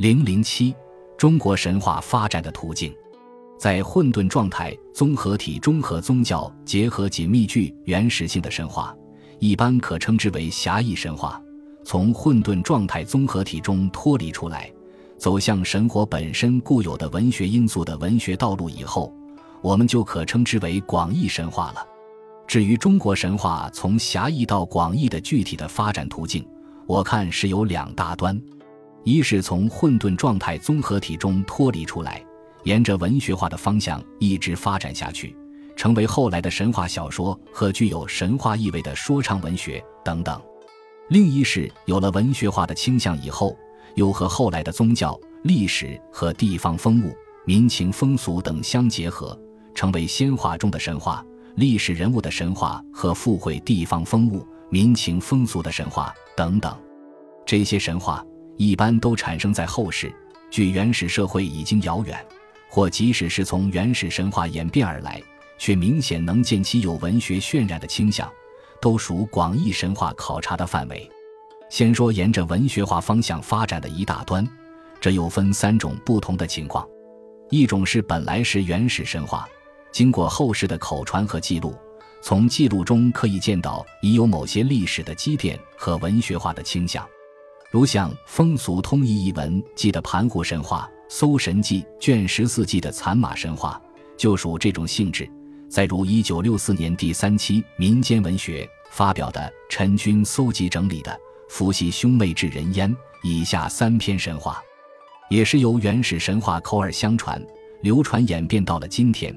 零零七，中国神话发展的途径，在混沌状态综合体中和宗教结合紧密具原始性的神话，一般可称之为狭义神话。从混沌状态综合体中脱离出来，走向神火本身固有的文学因素的文学道路以后，我们就可称之为广义神话了。至于中国神话从狭义到广义的具体的发展途径，我看是有两大端。一是从混沌状态综合体中脱离出来，沿着文学化的方向一直发展下去，成为后来的神话小说和具有神话意味的说唱文学等等；另一是有了文学化的倾向以后，又和后来的宗教、历史和地方风物、民情风俗等相结合，成为仙话中的神话、历史人物的神话和附会地方风物、民情风俗的神话等等。这些神话。一般都产生在后世，距原始社会已经遥远，或即使是从原始神话演变而来，却明显能见其有文学渲染的倾向，都属广义神话考察的范围。先说沿着文学化方向发展的一大端，这又分三种不同的情况：一种是本来是原始神话，经过后世的口传和记录，从记录中可以见到已有某些历史的积淀和文学化的倾向。如像《风俗通义》一文记的盘古神话，《搜神记》卷十四记的残马神话，就属这种性质。再如一九六四年第三期民间文学发表的陈君搜集整理的《伏羲兄妹至人焉》，以下三篇神话，也是由原始神话口耳相传、流传演变到了今天，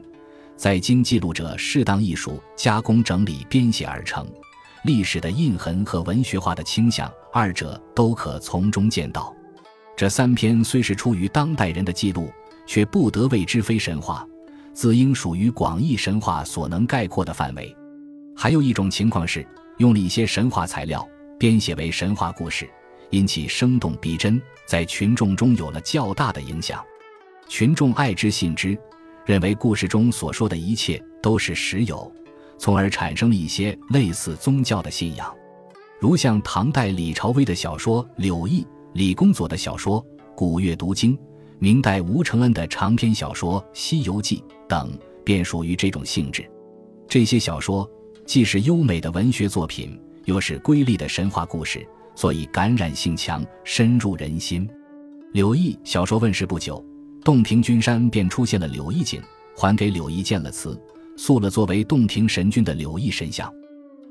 在经记录者适当艺术加工整理编写而成。历史的印痕和文学化的倾向，二者都可从中见到。这三篇虽是出于当代人的记录，却不得谓之非神话，自应属于广义神话所能概括的范围。还有一种情况是，用了一些神话材料编写为神话故事，因其生动逼真，在群众中有了较大的影响，群众爱之信之，认为故事中所说的一切都是实有。从而产生了一些类似宗教的信仰，如像唐代李朝威的小说《柳毅》，李公佐的小说《古月读经》，明代吴承恩的长篇小说《西游记》等，便属于这种性质。这些小说既是优美的文学作品，又是瑰丽的神话故事，所以感染性强，深入人心。柳毅小说问世不久，洞庭君山便出现了柳毅景，还给柳毅建了祠。塑了作为洞庭神君的柳毅神像。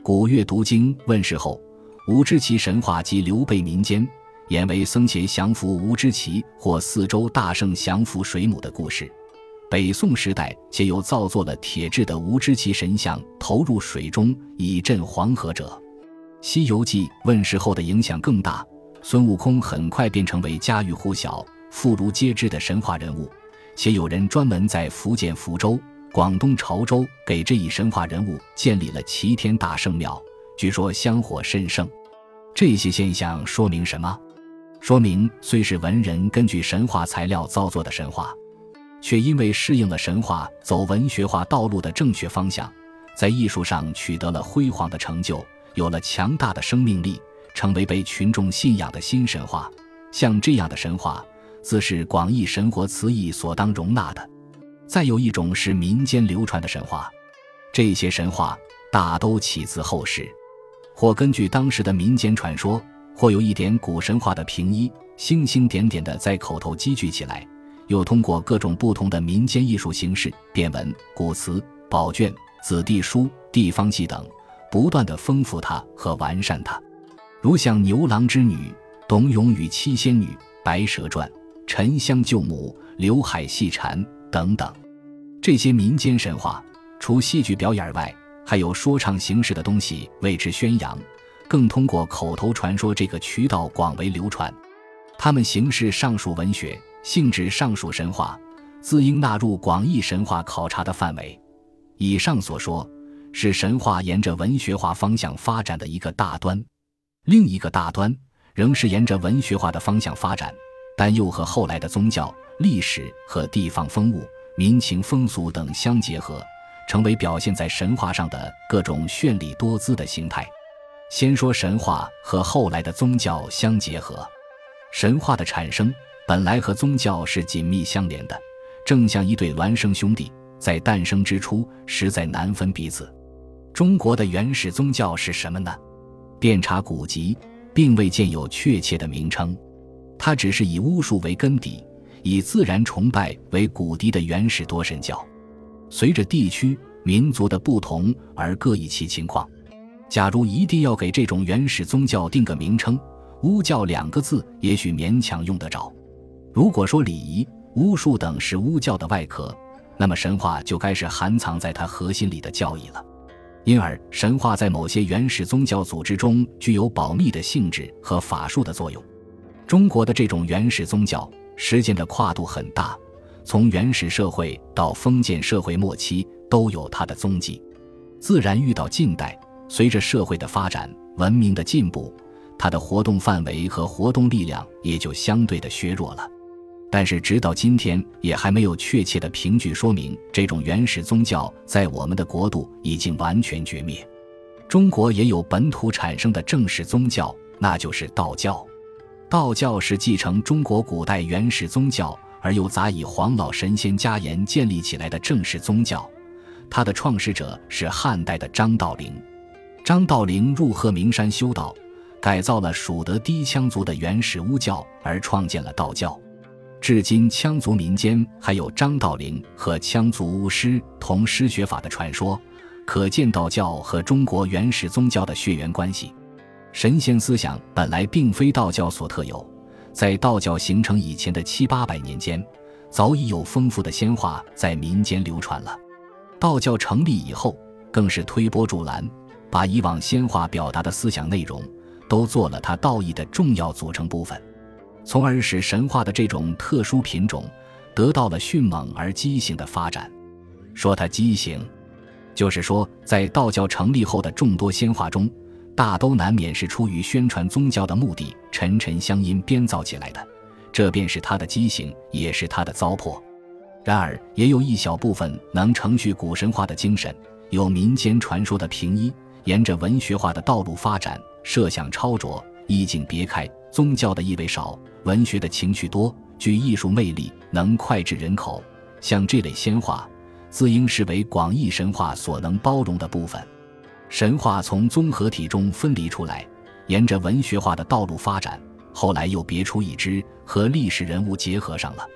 古月读经问世后，吴之奇神话及刘备民间演为僧伽降服吴之奇或四周大圣降服水母的故事。北宋时代，且又造作了铁制的吴之奇神像投入水中以镇黄河者。西游记问世后的影响更大，孙悟空很快便成为家喻户晓、妇孺皆知的神话人物，且有人专门在福建福州。广东潮州给这一神话人物建立了齐天大圣庙，据说香火甚盛。这些现象说明什么？说明虽是文人根据神话材料造作的神话，却因为适应了神话走文学化道路的正确方向，在艺术上取得了辉煌的成就，有了强大的生命力，成为被群众信仰的新神话。像这样的神话，自是广义神活词义所当容纳的。再有一种是民间流传的神话，这些神话大都起自后世，或根据当时的民间传说，或有一点古神话的平依，星星点点的在口头积聚起来，又通过各种不同的民间艺术形式，变文、古词、宝卷、子弟书、地方戏等，不断的丰富它和完善它。如像牛郎织女、董永与七仙女、白蛇传、沉香救母、刘海戏蝉等等。这些民间神话，除戏剧表演外，还有说唱形式的东西为之宣扬，更通过口头传说这个渠道广为流传。它们形式尚属文学，性质尚属神话，自应纳入广义神话考察的范围。以上所说，是神话沿着文学化方向发展的一个大端。另一个大端，仍是沿着文学化的方向发展，但又和后来的宗教、历史和地方风物。民情风俗等相结合，成为表现在神话上的各种绚丽多姿的形态。先说神话和后来的宗教相结合，神话的产生本来和宗教是紧密相连的，正像一对孪生兄弟，在诞生之初实在难分彼此。中国的原始宗教是什么呢？遍查古籍，并未见有确切的名称，它只是以巫术为根底，以自然崇拜为古笛的原始多神教。随着地区民族的不同而各异其情况。假如一定要给这种原始宗教定个名称，巫教两个字也许勉强用得着。如果说礼仪、巫术等是巫教的外壳，那么神话就该是含藏在它核心里的教义了。因而，神话在某些原始宗教组织中具有保密的性质和法术的作用。中国的这种原始宗教时间的跨度很大，从原始社会到封建社会末期都有它的踪迹。自然遇到近代。随着社会的发展、文明的进步，它的活动范围和活动力量也就相对的削弱了。但是，直到今天，也还没有确切的凭据说明这种原始宗教在我们的国度已经完全绝灭。中国也有本土产生的正式宗教，那就是道教。道教是继承中国古代原始宗教而又杂以黄老神仙家言建立起来的正式宗教，它的创始者是汉代的张道陵。张道陵入鹤鸣山修道，改造了蜀德低羌族的原始巫教，而创建了道教。至今，羌族民间还有张道陵和羌族巫师同师学法的传说，可见道教和中国原始宗教的血缘关系。神仙思想本来并非道教所特有，在道教形成以前的七八百年间，早已有丰富的仙话在民间流传了。道教成立以后，更是推波助澜。把以往仙话表达的思想内容，都做了它道义的重要组成部分，从而使神话的这种特殊品种得到了迅猛而畸形的发展。说它畸形，就是说在道教成立后的众多仙话中，大都难免是出于宣传宗教的目的，沉沉相因编造起来的。这便是它的畸形，也是它的糟粕。然而，也有一小部分能承续古神话的精神，有民间传说的平一。沿着文学化的道路发展，设想超卓，意境别开，宗教的意味少，文学的情趣多，具艺术魅力，能脍炙人口。像这类仙话，自应视为广义神话所能包容的部分。神话从综合体中分离出来，沿着文学化的道路发展，后来又别出一支，和历史人物结合上了。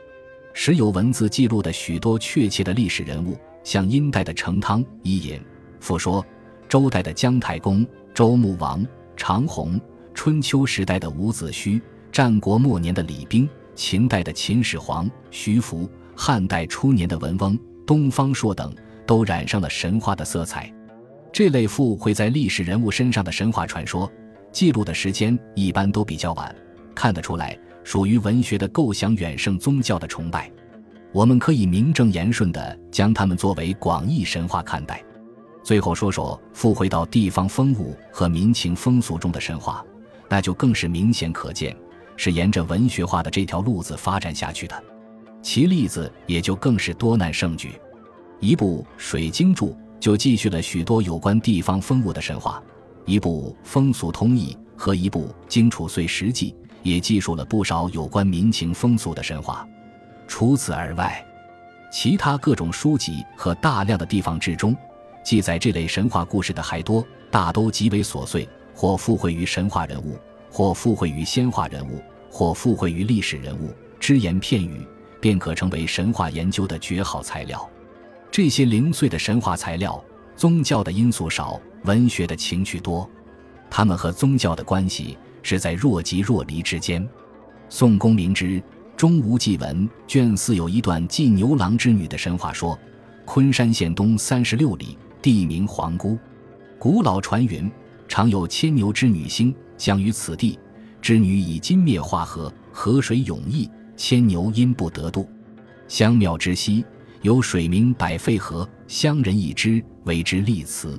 时有文字记录的许多确切的历史人物，像殷代的成汤、伊尹、傅说。周代的姜太公、周穆王、长虹，春秋时代的伍子胥，战国末年的李冰，秦代的秦始皇、徐福，汉代初年的文翁、东方朔等，都染上了神话的色彩。这类附会在历史人物身上的神话传说，记录的时间一般都比较晚，看得出来属于文学的构想远胜宗教的崇拜。我们可以名正言顺地将它们作为广义神话看待。最后说说附会到地方风物和民情风俗中的神话，那就更是明显可见，是沿着文学化的这条路子发展下去的。其例子也就更是多难胜举。一部《水经注》就记叙了许多有关地方风物的神话，一部《风俗通义》和一部《荆楚岁时记》也记述了不少有关民情风俗的神话。除此而外，其他各种书籍和大量的地方志中。记载这类神话故事的还多，大都极为琐碎，或附会于神话人物，或附会于仙话人物，或附会于历史人物，只言片语便可成为神话研究的绝好材料。这些零碎的神话材料，宗教的因素少，文学的情趣多，他们和宗教的关系是在若即若离之间。宋公明之《中吴纪文》卷四有一段祭牛郎织女的神话说：昆山县东三十六里。地名皇姑，古老传云，常有牵牛织女星降于此地，织女以金灭化河，河水涌溢，牵牛因不得渡。香庙之西有水名百费河，乡人一之，为之立祠。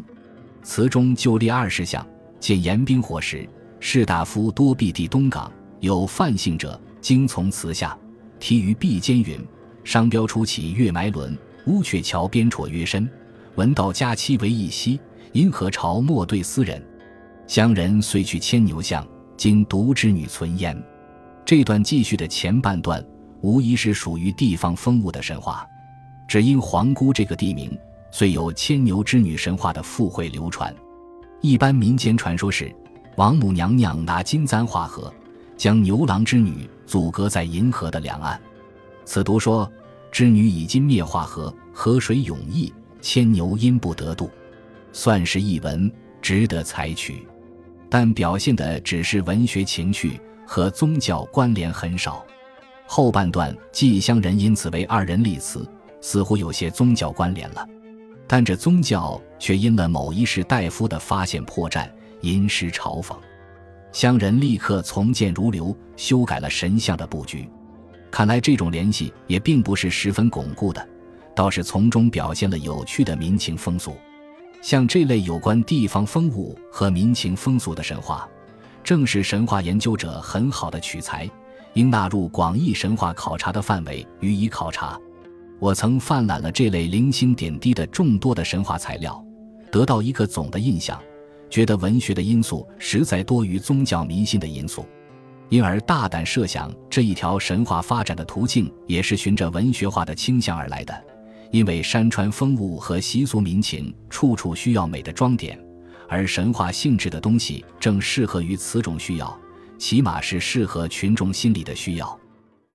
祠中就立二十项。见严冰火时，士大夫多避地东港，有范姓者，经从祠下，题于壁间云：“商标初起月埋轮，乌鹊桥边绰约深。”闻道佳期为一夕，银河朝莫对斯人。乡人遂去牵牛巷，今独织女存焉。这段记叙的前半段无疑是属于地方风物的神话，只因皇姑这个地名，虽有牵牛织女神话的附会流传。一般民间传说是，王母娘娘拿金簪画河，将牛郎织女阻隔在银河的两岸。此读说织女以金灭化河，河水涌溢，牵牛因不得渡，算是一文，值得采取。但表现的只是文学情趣。和宗教关联很少，后半段寄乡人因此为二人立词，似乎有些宗教关联了。但这宗教却因了某一世大夫的发现破绽，吟诗嘲讽。乡人立刻从谏如流，修改了神像的布局。看来这种联系也并不是十分巩固的，倒是从中表现了有趣的民情风俗。像这类有关地方风物和民情风俗的神话。正是神话研究者很好的取材，应纳入广义神话考察的范围予以考察。我曾泛览了这类零星点滴的众多的神话材料，得到一个总的印象，觉得文学的因素实在多于宗教迷信的因素，因而大胆设想这一条神话发展的途径也是循着文学化的倾向而来的。因为山川风物和习俗民情处处需要美的装点。而神话性质的东西正适合于此种需要，起码是适合群众心理的需要。